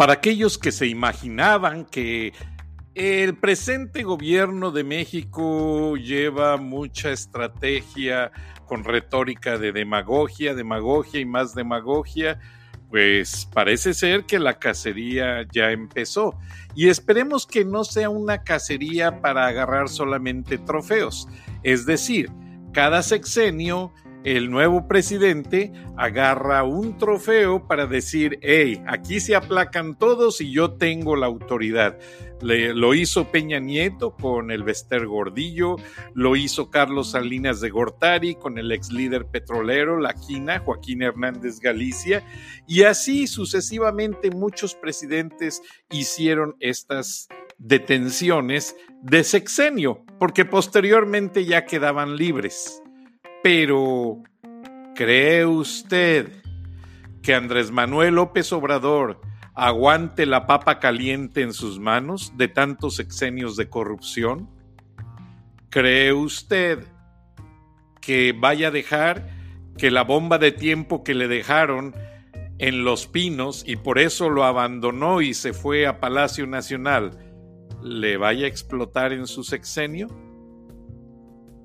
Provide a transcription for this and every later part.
Para aquellos que se imaginaban que el presente gobierno de México lleva mucha estrategia con retórica de demagogia, demagogia y más demagogia, pues parece ser que la cacería ya empezó. Y esperemos que no sea una cacería para agarrar solamente trofeos. Es decir, cada sexenio el nuevo presidente agarra un trofeo para decir, hey, aquí se aplacan todos y yo tengo la autoridad. lo hizo Peña Nieto con el Vester Gordillo, lo hizo Carlos Salinas de Gortari con el ex líder petrolero, La Quina, Joaquín Hernández Galicia, y así sucesivamente muchos presidentes hicieron estas detenciones de sexenio, porque posteriormente ya quedaban libres. Pero, ¿cree usted que Andrés Manuel López Obrador aguante la papa caliente en sus manos de tantos sexenios de corrupción? ¿Cree usted que vaya a dejar que la bomba de tiempo que le dejaron en Los Pinos y por eso lo abandonó y se fue a Palacio Nacional le vaya a explotar en su sexenio?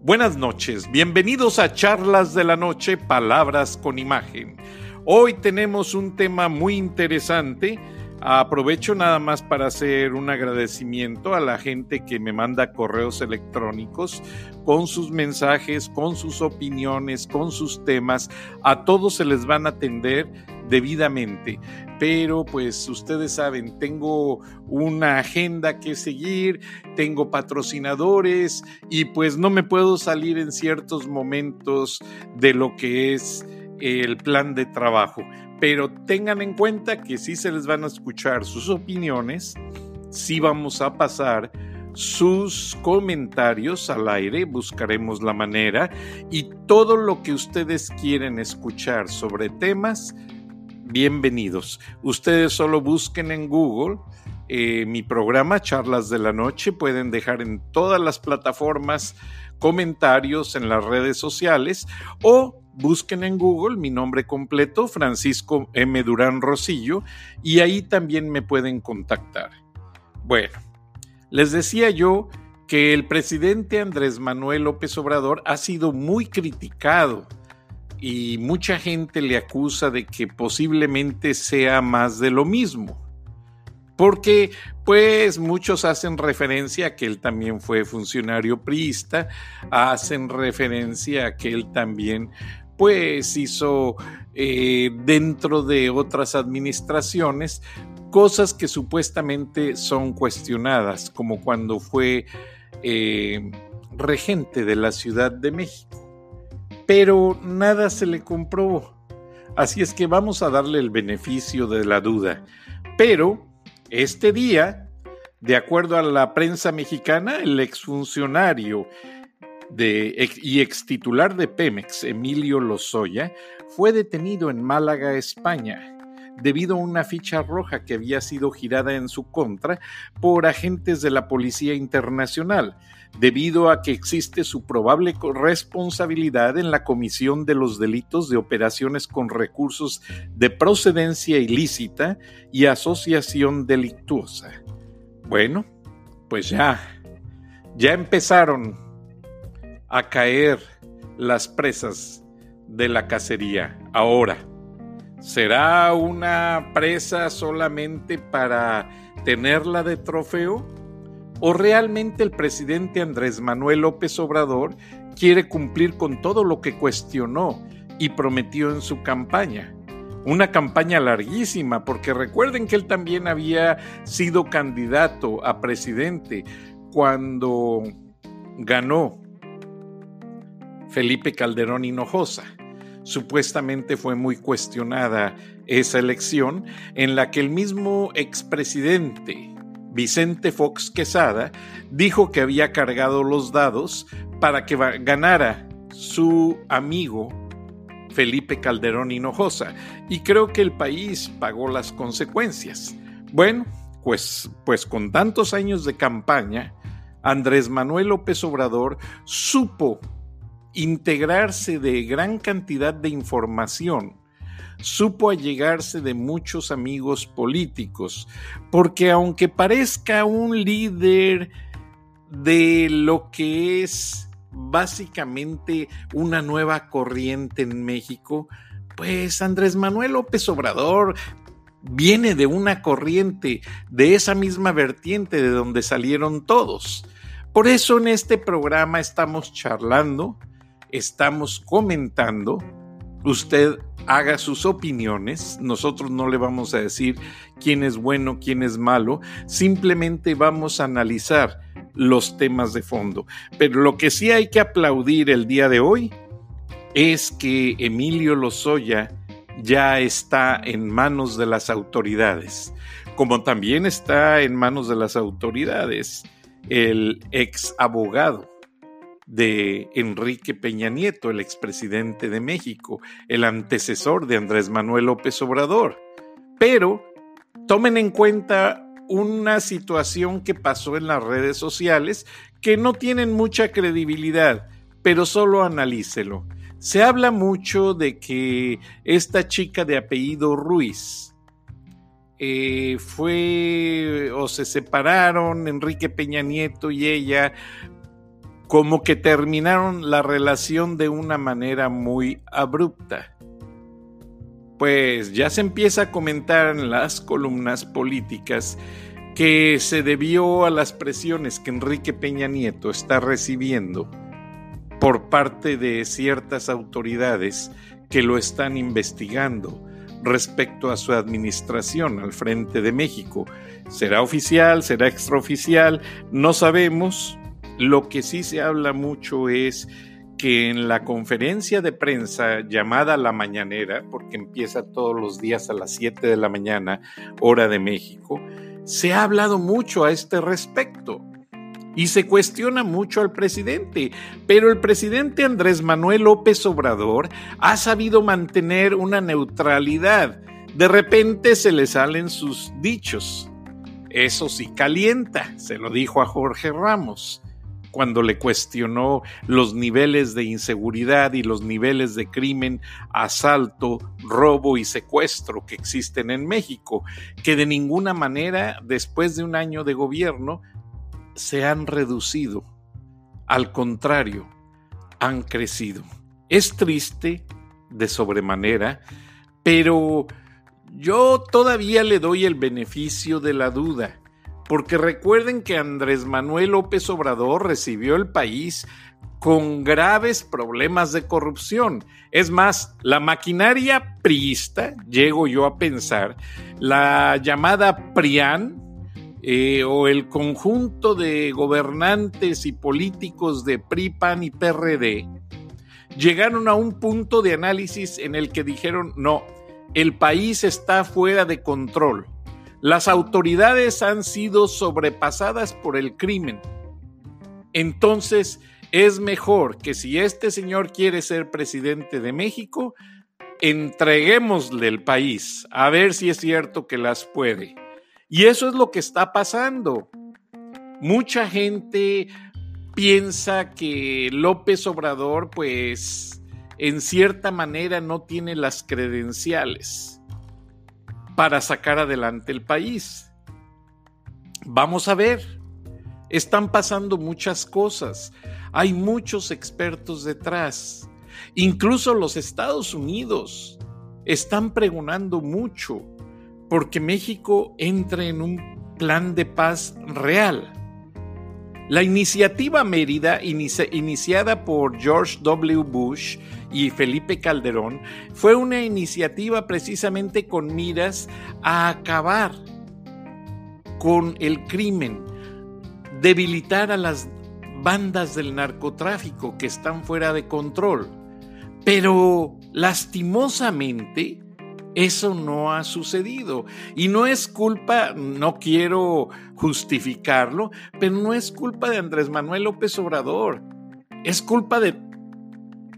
Buenas noches, bienvenidos a Charlas de la Noche, Palabras con Imagen. Hoy tenemos un tema muy interesante. Aprovecho nada más para hacer un agradecimiento a la gente que me manda correos electrónicos con sus mensajes, con sus opiniones, con sus temas. A todos se les van a atender debidamente. Pero pues ustedes saben, tengo una agenda que seguir, tengo patrocinadores y pues no me puedo salir en ciertos momentos de lo que es el plan de trabajo. Pero tengan en cuenta que sí se les van a escuchar sus opiniones, sí vamos a pasar sus comentarios al aire, buscaremos la manera y todo lo que ustedes quieren escuchar sobre temas bienvenidos. Ustedes solo busquen en Google eh, mi programa Charlas de la Noche, pueden dejar en todas las plataformas comentarios en las redes sociales o busquen en Google mi nombre completo, Francisco M. Durán Rosillo, y ahí también me pueden contactar. Bueno, les decía yo que el presidente Andrés Manuel López Obrador ha sido muy criticado y mucha gente le acusa de que posiblemente sea más de lo mismo. Porque pues muchos hacen referencia a que él también fue funcionario priista, hacen referencia a que él también pues hizo eh, dentro de otras administraciones cosas que supuestamente son cuestionadas, como cuando fue eh, regente de la Ciudad de México pero nada se le compró. Así es que vamos a darle el beneficio de la duda. Pero este día, de acuerdo a la prensa mexicana, el exfuncionario y extitular de Pemex, Emilio Lozoya, fue detenido en Málaga, España, debido a una ficha roja que había sido girada en su contra por agentes de la Policía Internacional, debido a que existe su probable responsabilidad en la comisión de los delitos de operaciones con recursos de procedencia ilícita y asociación delictuosa. Bueno, pues ya, ya empezaron a caer las presas de la cacería. Ahora, ¿será una presa solamente para tenerla de trofeo? ¿O realmente el presidente Andrés Manuel López Obrador quiere cumplir con todo lo que cuestionó y prometió en su campaña? Una campaña larguísima, porque recuerden que él también había sido candidato a presidente cuando ganó Felipe Calderón Hinojosa. Supuestamente fue muy cuestionada esa elección en la que el mismo expresidente Vicente Fox Quesada, dijo que había cargado los dados para que ganara su amigo Felipe Calderón Hinojosa. Y creo que el país pagó las consecuencias. Bueno, pues, pues con tantos años de campaña, Andrés Manuel López Obrador supo integrarse de gran cantidad de información supo allegarse de muchos amigos políticos, porque aunque parezca un líder de lo que es básicamente una nueva corriente en México, pues Andrés Manuel López Obrador viene de una corriente, de esa misma vertiente de donde salieron todos. Por eso en este programa estamos charlando, estamos comentando, usted haga sus opiniones, nosotros no le vamos a decir quién es bueno, quién es malo, simplemente vamos a analizar los temas de fondo. Pero lo que sí hay que aplaudir el día de hoy es que Emilio Lozoya ya está en manos de las autoridades, como también está en manos de las autoridades el ex abogado de Enrique Peña Nieto, el expresidente de México, el antecesor de Andrés Manuel López Obrador. Pero tomen en cuenta una situación que pasó en las redes sociales que no tienen mucha credibilidad, pero solo analícelo. Se habla mucho de que esta chica de apellido Ruiz eh, fue o se separaron Enrique Peña Nieto y ella como que terminaron la relación de una manera muy abrupta. Pues ya se empieza a comentar en las columnas políticas que se debió a las presiones que Enrique Peña Nieto está recibiendo por parte de ciertas autoridades que lo están investigando respecto a su administración al frente de México. ¿Será oficial? ¿Será extraoficial? No sabemos. Lo que sí se habla mucho es que en la conferencia de prensa llamada La Mañanera, porque empieza todos los días a las 7 de la mañana, hora de México, se ha hablado mucho a este respecto y se cuestiona mucho al presidente, pero el presidente Andrés Manuel López Obrador ha sabido mantener una neutralidad. De repente se le salen sus dichos. Eso sí calienta, se lo dijo a Jorge Ramos cuando le cuestionó los niveles de inseguridad y los niveles de crimen, asalto, robo y secuestro que existen en México, que de ninguna manera, después de un año de gobierno, se han reducido, al contrario, han crecido. Es triste de sobremanera, pero yo todavía le doy el beneficio de la duda, porque recuerden que Andrés Manuel López Obrador recibió el país con graves problemas de corrupción. Es más, la maquinaria priista, llego yo a pensar, la llamada PRIAN, eh, o el conjunto de gobernantes y políticos de PRI, PAN y PRD llegaron a un punto de análisis en el que dijeron, no, el país está fuera de control. Las autoridades han sido sobrepasadas por el crimen. Entonces, es mejor que si este señor quiere ser presidente de México, entreguémosle el país, a ver si es cierto que las puede. Y eso es lo que está pasando. Mucha gente piensa que López Obrador, pues, en cierta manera no tiene las credenciales para sacar adelante el país. Vamos a ver, están pasando muchas cosas, hay muchos expertos detrás, incluso los Estados Unidos están pregonando mucho porque México entre en un plan de paz real. La iniciativa Mérida, iniciada por George W. Bush y Felipe Calderón, fue una iniciativa precisamente con miras a acabar con el crimen, debilitar a las bandas del narcotráfico que están fuera de control. Pero lastimosamente, eso no ha sucedido. Y no es culpa, no quiero justificarlo, pero no es culpa de Andrés Manuel López Obrador. Es culpa de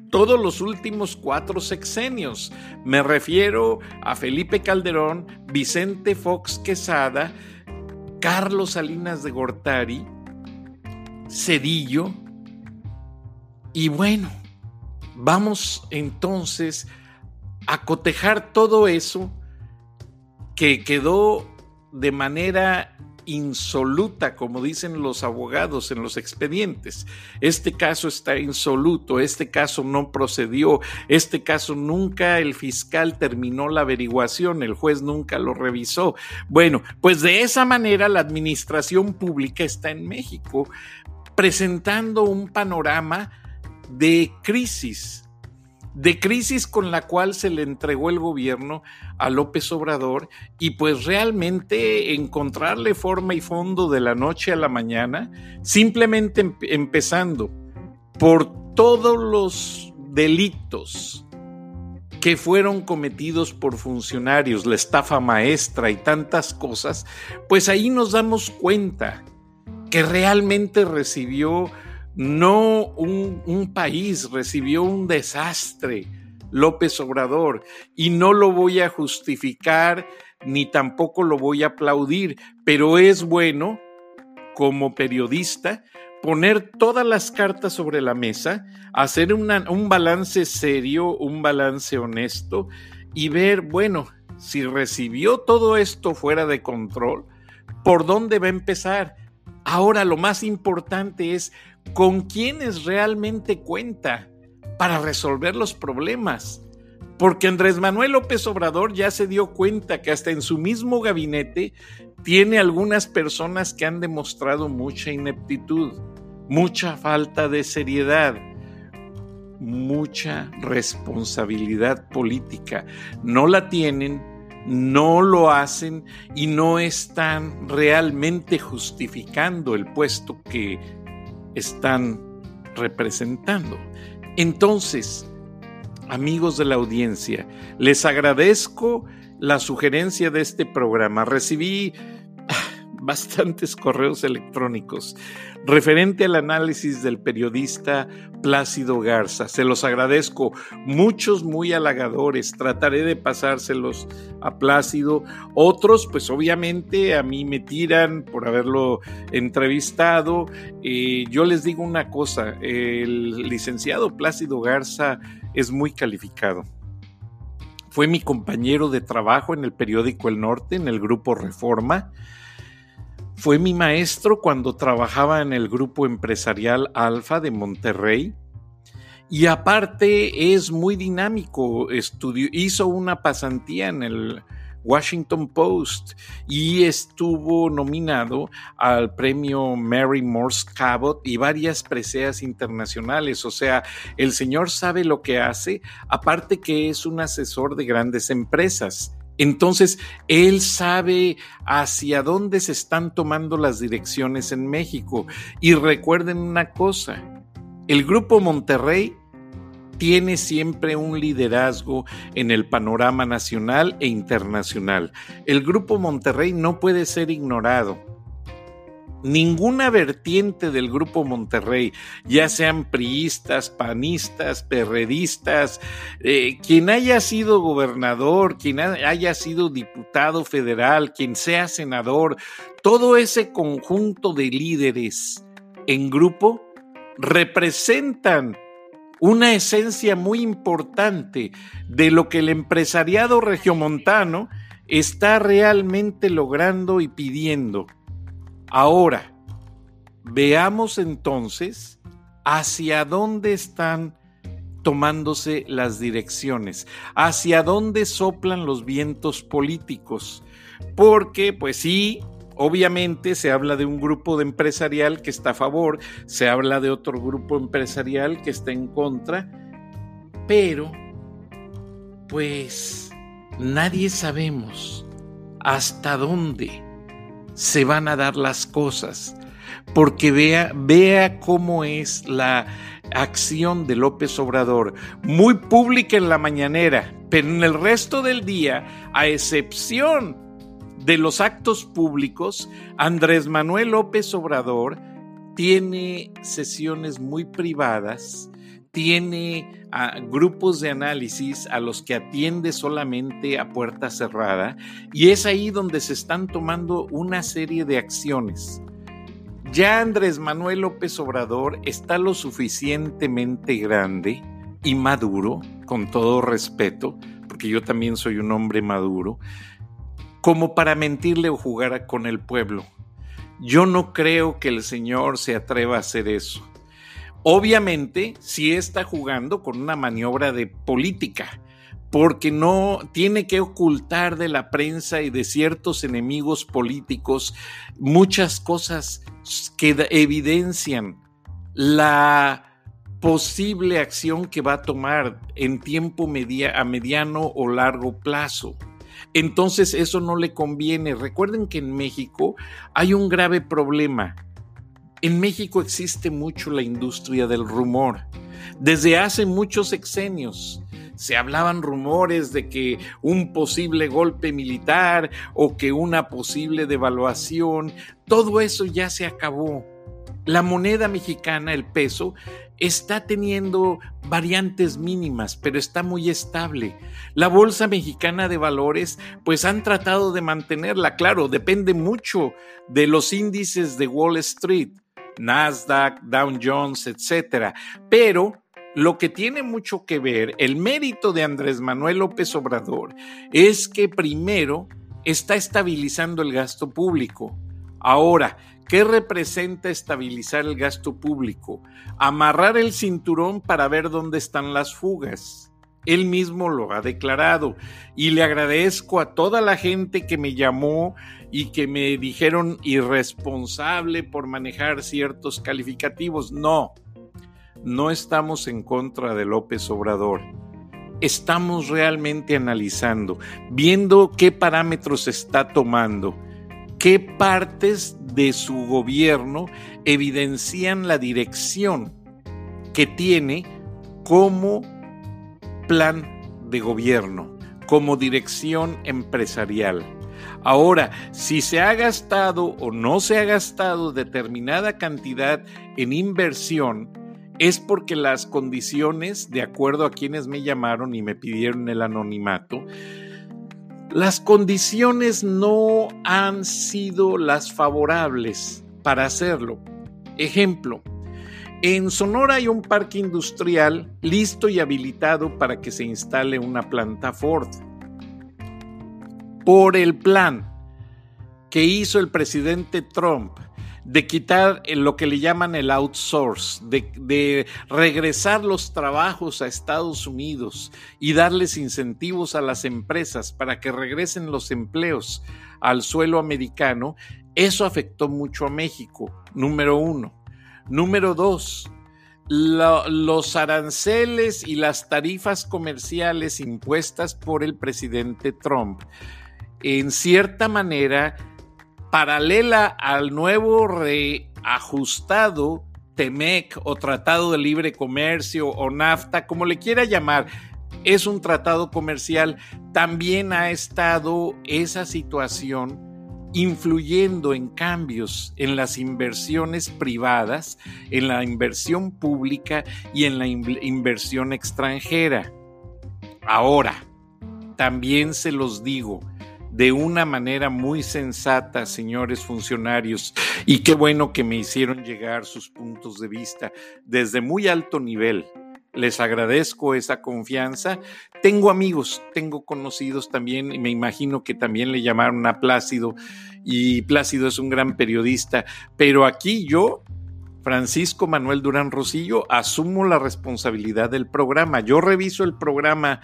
todos los últimos cuatro sexenios. Me refiero a Felipe Calderón, Vicente Fox Quesada, Carlos Salinas de Gortari, Cedillo. Y bueno, vamos entonces a cotejar todo eso que quedó de manera insoluta, como dicen los abogados en los expedientes. Este caso está insoluto, este caso no procedió, este caso nunca el fiscal terminó la averiguación, el juez nunca lo revisó. Bueno, pues de esa manera la administración pública está en México presentando un panorama de crisis de crisis con la cual se le entregó el gobierno a López Obrador y pues realmente encontrarle forma y fondo de la noche a la mañana, simplemente empezando por todos los delitos que fueron cometidos por funcionarios, la estafa maestra y tantas cosas, pues ahí nos damos cuenta que realmente recibió no un, país recibió un desastre, López Obrador, y no lo voy a justificar ni tampoco lo voy a aplaudir, pero es bueno como periodista poner todas las cartas sobre la mesa, hacer un balance serio, un balance honesto y ver, bueno, si recibió todo esto fuera de control, ¿por dónde va a empezar? Ahora lo más importante es con quiénes realmente cuenta para resolver los problemas. Porque Andrés Manuel López Obrador ya se dio cuenta que hasta en su mismo gabinete tiene algunas personas que han demostrado mucha ineptitud, mucha falta de seriedad, mucha responsabilidad política. No la tienen, no lo hacen y no están realmente justificando el puesto que están representando. Entonces, amigos de la audiencia, les agradezco la sugerencia de este programa. Recibí bastantes correos electrónicos referente al análisis del periodista Plácido Garza. Se los agradezco, muchos muy halagadores. Trataré de pasárselos a Plácido. Otros, pues obviamente a mí me tiran por haberlo entrevistado. Eh, yo les digo una cosa, el licenciado Plácido Garza es muy calificado. Fue mi compañero de trabajo en el periódico El Norte, en el grupo Reforma. Fue mi maestro cuando trabajaba en el grupo empresarial Alfa de Monterrey. Y aparte es muy dinámico, hizo una pasantía en el Washington Post y estuvo nominado al premio Mary Morse Cabot y varias preseas internacionales. O sea, el señor sabe lo que hace, aparte que es un asesor de grandes empresas. Entonces, él sabe hacia dónde se están tomando las direcciones en México. Y recuerden una cosa, el Grupo Monterrey tiene siempre un liderazgo en el panorama nacional e internacional. El Grupo Monterrey no puede ser ignorado ninguna vertiente del grupo Monterrey, ya sean priistas, panistas, perredistas, eh, quien haya sido gobernador, quien haya sido diputado federal, quien sea senador, todo ese conjunto de líderes en grupo representan una esencia muy importante de lo que el empresariado regiomontano está realmente logrando y pidiendo Ahora, veamos entonces hacia dónde están tomándose las direcciones, hacia dónde soplan los vientos políticos, porque pues sí, obviamente se habla de un grupo de empresarial que está a favor, se habla de otro grupo empresarial que está en contra, pero pues nadie sabemos hasta dónde se van a dar las cosas, porque vea, vea cómo es la acción de López Obrador, muy pública en la mañanera, pero en el resto del día, a excepción de los actos públicos, Andrés Manuel López Obrador tiene sesiones muy privadas tiene grupos de análisis a los que atiende solamente a puerta cerrada y es ahí donde se están tomando una serie de acciones. Ya Andrés Manuel López Obrador está lo suficientemente grande y maduro, con todo respeto, porque yo también soy un hombre maduro, como para mentirle o jugar con el pueblo. Yo no creo que el Señor se atreva a hacer eso. Obviamente, sí está jugando con una maniobra de política, porque no tiene que ocultar de la prensa y de ciertos enemigos políticos muchas cosas que evidencian la posible acción que va a tomar en tiempo a mediano o largo plazo. Entonces eso no le conviene. Recuerden que en México hay un grave problema. En México existe mucho la industria del rumor. Desde hace muchos exenios se hablaban rumores de que un posible golpe militar o que una posible devaluación, todo eso ya se acabó. La moneda mexicana, el peso, está teniendo variantes mínimas, pero está muy estable. La Bolsa Mexicana de Valores, pues han tratado de mantenerla, claro, depende mucho de los índices de Wall Street, Nasdaq, Dow Jones, etcétera, pero lo que tiene mucho que ver, el mérito de Andrés Manuel López Obrador, es que primero está estabilizando el gasto público. Ahora, ¿qué representa estabilizar el gasto público? Amarrar el cinturón para ver dónde están las fugas. Él mismo lo ha declarado y le agradezco a toda la gente que me llamó y que me dijeron irresponsable por manejar ciertos calificativos. No, no estamos en contra de López Obrador. Estamos realmente analizando, viendo qué parámetros está tomando, qué partes de su gobierno evidencian la dirección que tiene como plan de gobierno, como dirección empresarial. Ahora, si se ha gastado o no se ha gastado determinada cantidad en inversión, es porque las condiciones, de acuerdo a quienes me llamaron y me pidieron el anonimato, las condiciones no han sido las favorables para hacerlo. Ejemplo, en Sonora hay un parque industrial listo y habilitado para que se instale una planta Ford. Por el plan que hizo el presidente Trump de quitar lo que le llaman el outsource, de, regresar los trabajos a Estados Unidos y darles incentivos a las empresas para que regresen los empleos al suelo americano, eso afectó mucho a México, número uno. Número dos, los aranceles y las tarifas comerciales impuestas por el presidente Trump, en cierta manera, paralela al nuevo reajustado TEMEC o Tratado de Libre Comercio o NAFTA, como le quiera llamar, es un tratado comercial, también ha estado esa situación influyendo en cambios en las inversiones privadas, en la inversión pública y en la inversión extranjera. Ahora, también se los digo, de una manera muy sensata, señores funcionarios, y qué bueno que me hicieron llegar sus puntos de vista desde muy alto nivel. Les agradezco esa confianza. Tengo amigos, tengo conocidos también, y me imagino que también le llamaron a Plácido, y Plácido es un gran periodista, pero aquí yo Francisco Manuel Durán Rosillo, asumo la responsabilidad del programa. Yo reviso el programa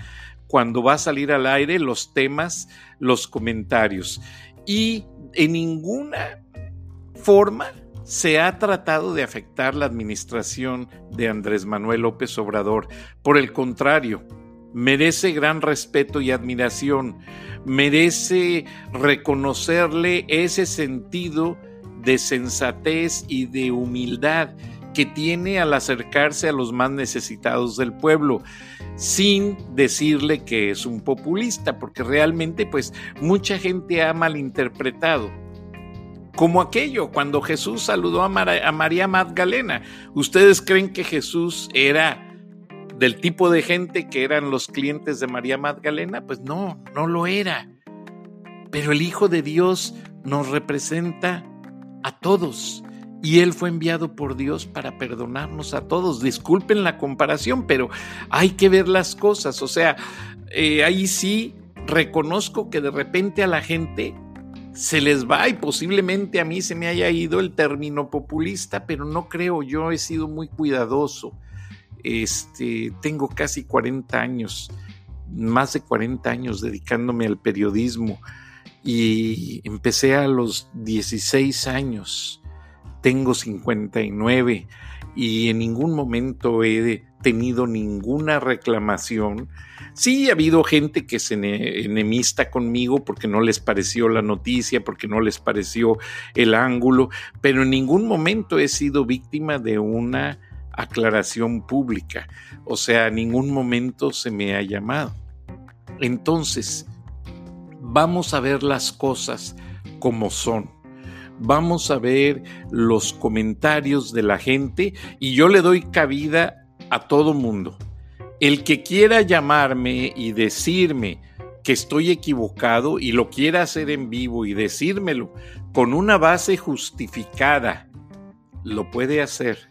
cuando va a salir al aire los temas, los comentarios. Y en ninguna forma se ha tratado de afectar la administración de Andrés Manuel López Obrador. Por el contrario, merece gran respeto y admiración, merece reconocerle ese sentido de sensatez y de humildad que tiene al acercarse a los más necesitados del pueblo sin decirle que es un populista, porque realmente pues mucha gente ha malinterpretado. Como aquello, cuando Jesús saludó a, María Magdalena. ¿Ustedes creen que Jesús era del tipo de gente que eran los clientes de María Magdalena? Pues no, no lo era. Pero el Hijo de Dios nos representa a todos y Él fue enviado por Dios para perdonarnos a todos. Disculpen la comparación, pero hay que ver las cosas. O sea, eh, ahí sí reconozco que de repente a la gente se les va y posiblemente a mí se me haya ido el término populista, pero no creo, yo he sido muy cuidadoso. Este, tengo casi 40 años, más de 40 años dedicándome al periodismo y empecé a los 16 años, tengo 59 y en ningún momento he tenido ninguna reclamación. Sí, ha habido gente que se enemista conmigo porque no les pareció la noticia, porque no les pareció el ángulo, pero en ningún momento he sido víctima de una aclaración pública. O sea, en ningún momento se me ha llamado. Entonces, vamos a ver las cosas como son vamos a ver los comentarios de la gente y yo le doy cabida a todo mundo. El que quiera llamarme y decirme que estoy equivocado y lo quiera hacer en vivo y decírmelo con una base justificada, lo puede hacer.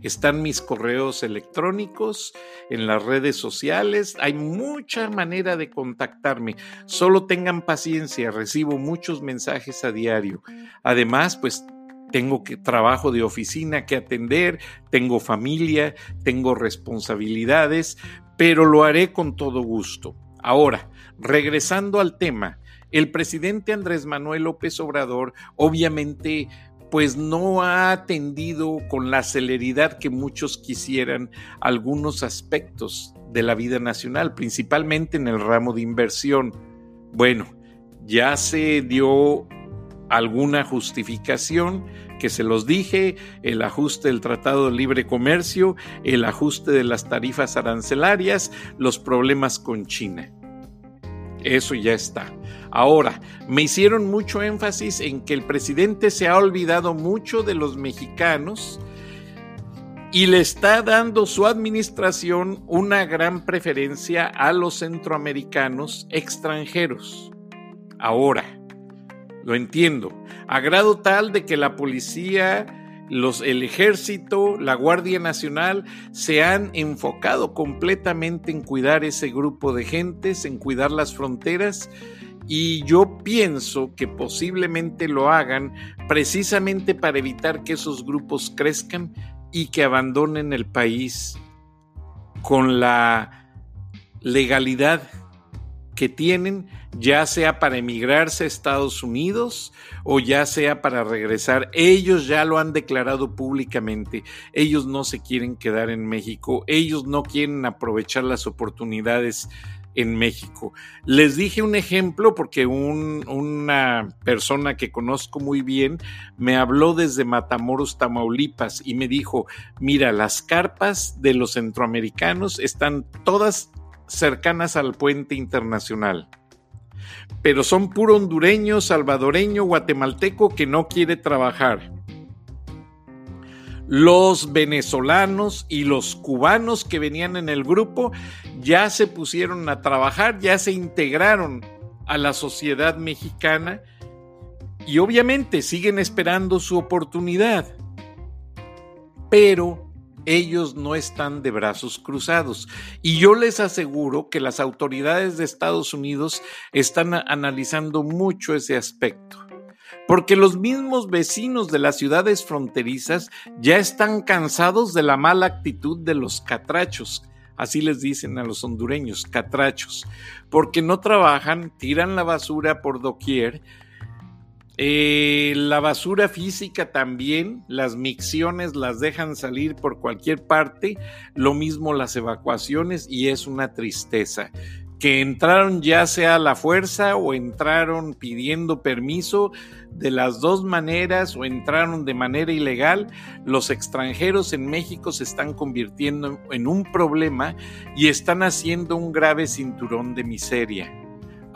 Están mis correos electrónicos en las redes sociales. Hay mucha manera de contactarme. Solo tengan paciencia. Recibo muchos mensajes a diario. Además, pues tengo que, trabajo de oficina que atender, tengo familia, tengo responsabilidades, pero lo haré con todo gusto. Ahora, regresando al tema, el presidente Andrés Manuel López Obrador obviamente pues no ha atendido con la celeridad que muchos quisieran algunos aspectos de la vida nacional, principalmente en el ramo de inversión. Bueno, ya se dio alguna justificación que se los dije, el ajuste del Tratado de Libre Comercio, el ajuste de las tarifas arancelarias, los problemas con China. Eso ya está. Ahora, me hicieron mucho énfasis en que el presidente se ha olvidado mucho de los mexicanos y le está dando su administración una gran preferencia a los centroamericanos extranjeros. Ahora, lo entiendo, a grado tal de que la policía los, el ejército, la Guardia Nacional se han enfocado completamente en cuidar ese grupo de gentes, en cuidar las fronteras y yo pienso que posiblemente lo hagan precisamente para evitar que esos grupos crezcan y que abandonen el país con la legalidad que tienen, ya sea para emigrarse a Estados Unidos o ya sea para regresar. Ellos ya lo han declarado públicamente. Ellos no se quieren quedar en México. Ellos no quieren aprovechar las oportunidades en México. Les dije un ejemplo porque una persona que conozco muy bien me habló desde Matamoros, Tamaulipas, y me dijo, mira, las carpas de los centroamericanos están todas cercanas al puente internacional. Pero son puro hondureño, salvadoreño, guatemalteco que no quiere trabajar. Los venezolanos y los cubanos que venían en el grupo ya se pusieron a trabajar, ya se integraron a la sociedad mexicana y obviamente siguen esperando su oportunidad. Pero ellos no están de brazos cruzados. Y yo les aseguro que las autoridades de Estados Unidos están analizando mucho ese aspecto. Porque los mismos vecinos de las ciudades fronterizas ya están cansados de la mala actitud de los catrachos, así les dicen a los hondureños, catrachos, porque no trabajan, tiran la basura por doquier, eh, la basura física también, las micciones las dejan salir por cualquier parte, lo mismo las evacuaciones y es una tristeza. Que entraron ya sea a la fuerza o entraron pidiendo permiso, de las dos maneras o entraron de manera ilegal, los extranjeros en México se están convirtiendo en un problema y están haciendo un grave cinturón de miseria.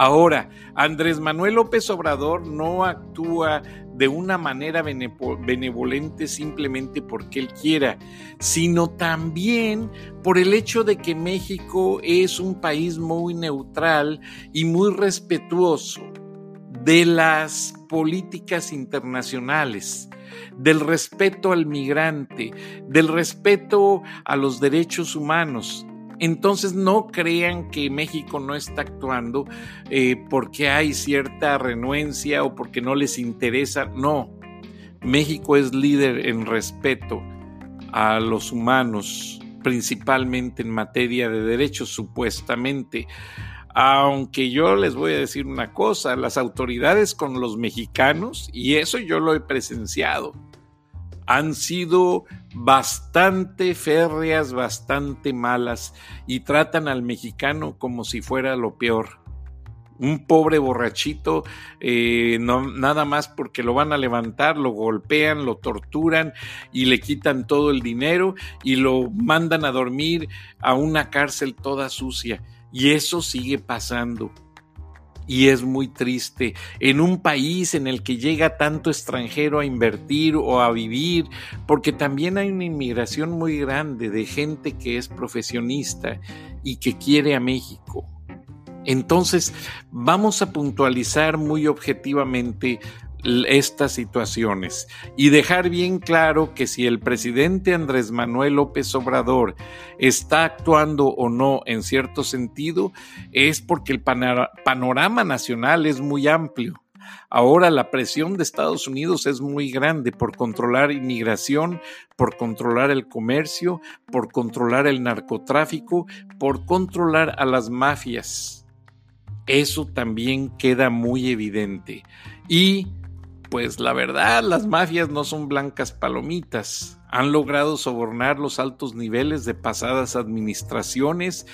Ahora, Andrés Manuel López Obrador no actúa de una manera benevolente simplemente porque él quiera, sino también por el hecho de que México es un país muy neutral y muy respetuoso de las políticas internacionales, del respeto al migrante, del respeto a los derechos humanos. Entonces no crean que México no está actuando eh, porque hay cierta renuencia o porque no les interesa. No, México es líder en respeto a los humanos, principalmente en materia de derechos, supuestamente. Aunque yo les voy a decir una cosa, las autoridades con los mexicanos, y eso yo lo he presenciado, han sido bastante férreas, bastante malas, y tratan al mexicano como si fuera lo peor un pobre borrachito, eh, nada más porque lo van a levantar, lo golpean, lo torturan y le quitan todo el dinero y lo mandan a dormir a una cárcel toda sucia. Y eso sigue pasando. Y es muy triste en un país en el que llega tanto extranjero a invertir o a vivir, porque también hay una inmigración muy grande de gente que es profesionista y que quiere a México. Entonces, vamos a puntualizar muy objetivamente estas situaciones y dejar bien claro que si el presidente Andrés Manuel López Obrador está actuando o no en cierto sentido, es porque el panorama nacional es muy amplio. Ahora la presión de Estados Unidos es muy grande por controlar inmigración, por controlar el comercio, por controlar el narcotráfico, por controlar a las mafias eso también queda muy evidente. Y pues la verdad, las mafias no son blancas palomitas. Han logrado sobornar los altos niveles de pasadas administraciones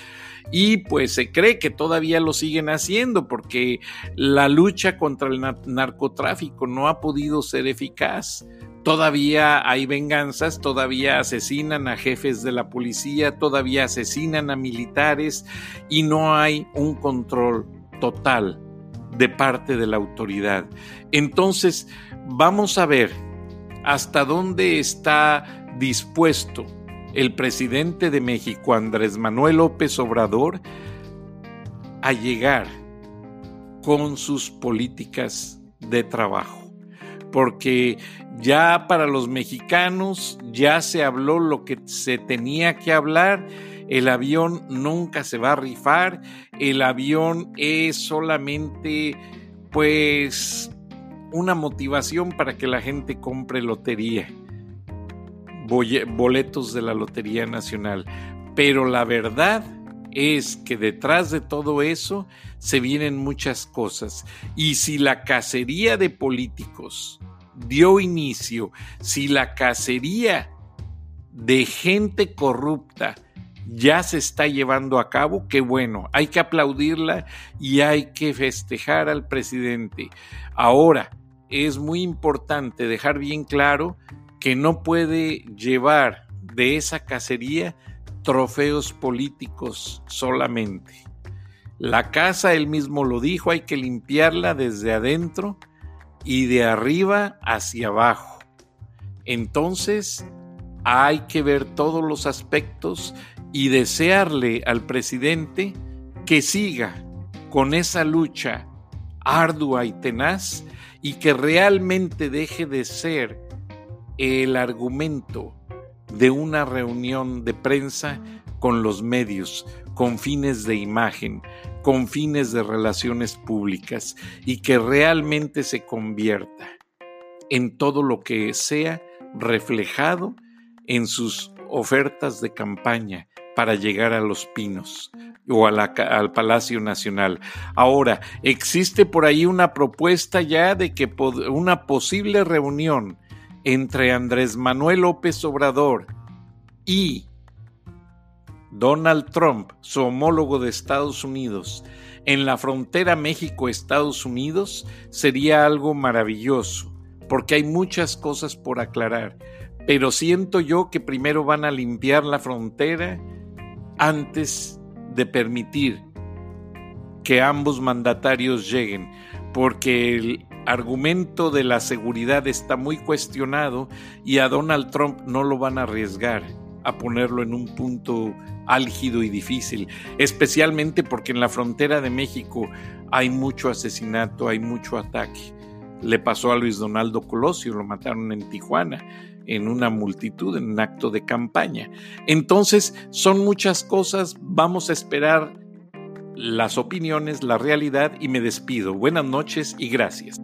y pues se cree que todavía lo siguen haciendo porque la lucha contra el narcotráfico no ha podido ser eficaz. Todavía hay venganzas, todavía asesinan a jefes de la policía, todavía asesinan a militares y no hay un control total de parte de la autoridad. Entonces, vamos a ver hasta dónde está dispuesto el presidente de México, Andrés Manuel López Obrador, a llegar con sus políticas de trabajo. Porque ya para los mexicanos ya se habló lo que se tenía que hablar el avión nunca se va a rifar, el avión es solamente pues una motivación para que la gente compre lotería, boletos de la Lotería Nacional. Pero la verdad es que detrás de todo eso se vienen muchas cosas. Y si la cacería de políticos dio inicio, si la cacería de gente corrupta ya se está llevando a cabo, qué bueno, hay que aplaudirla y hay que festejar al presidente. Ahora, es muy importante dejar bien claro que no puede llevar de esa cacería trofeos políticos solamente. La casa, él mismo lo dijo, hay que limpiarla desde adentro y de arriba hacia abajo. Entonces, hay que ver todos los aspectos y desearle al presidente que siga con esa lucha ardua y tenaz y que realmente deje de ser el argumento de una reunión de prensa con los medios, con fines de imagen, con fines de relaciones públicas y que realmente se convierta en todo lo que sea reflejado en sus ofertas de campaña para llegar a Los Pinos o al Palacio Nacional. Ahora, existe por ahí una propuesta ya de que una posible reunión entre Andrés Manuel López Obrador y Donald Trump, su homólogo de Estados Unidos, en la frontera México-Estados Unidos sería algo maravilloso, porque hay muchas cosas por aclarar pero siento yo que primero van a limpiar la frontera antes de permitir que ambos mandatarios lleguen, porque el argumento de la seguridad está muy cuestionado y a Donald Trump no lo van a arriesgar a ponerlo en un punto álgido y difícil, especialmente porque en la frontera de México hay mucho asesinato, hay mucho ataque. Le pasó a Luis Donaldo Colosio, lo mataron en Tijuana en una multitud, en un acto de campaña. Entonces, son muchas cosas, vamos a esperar las opiniones, la realidad y me despido. Buenas noches y gracias.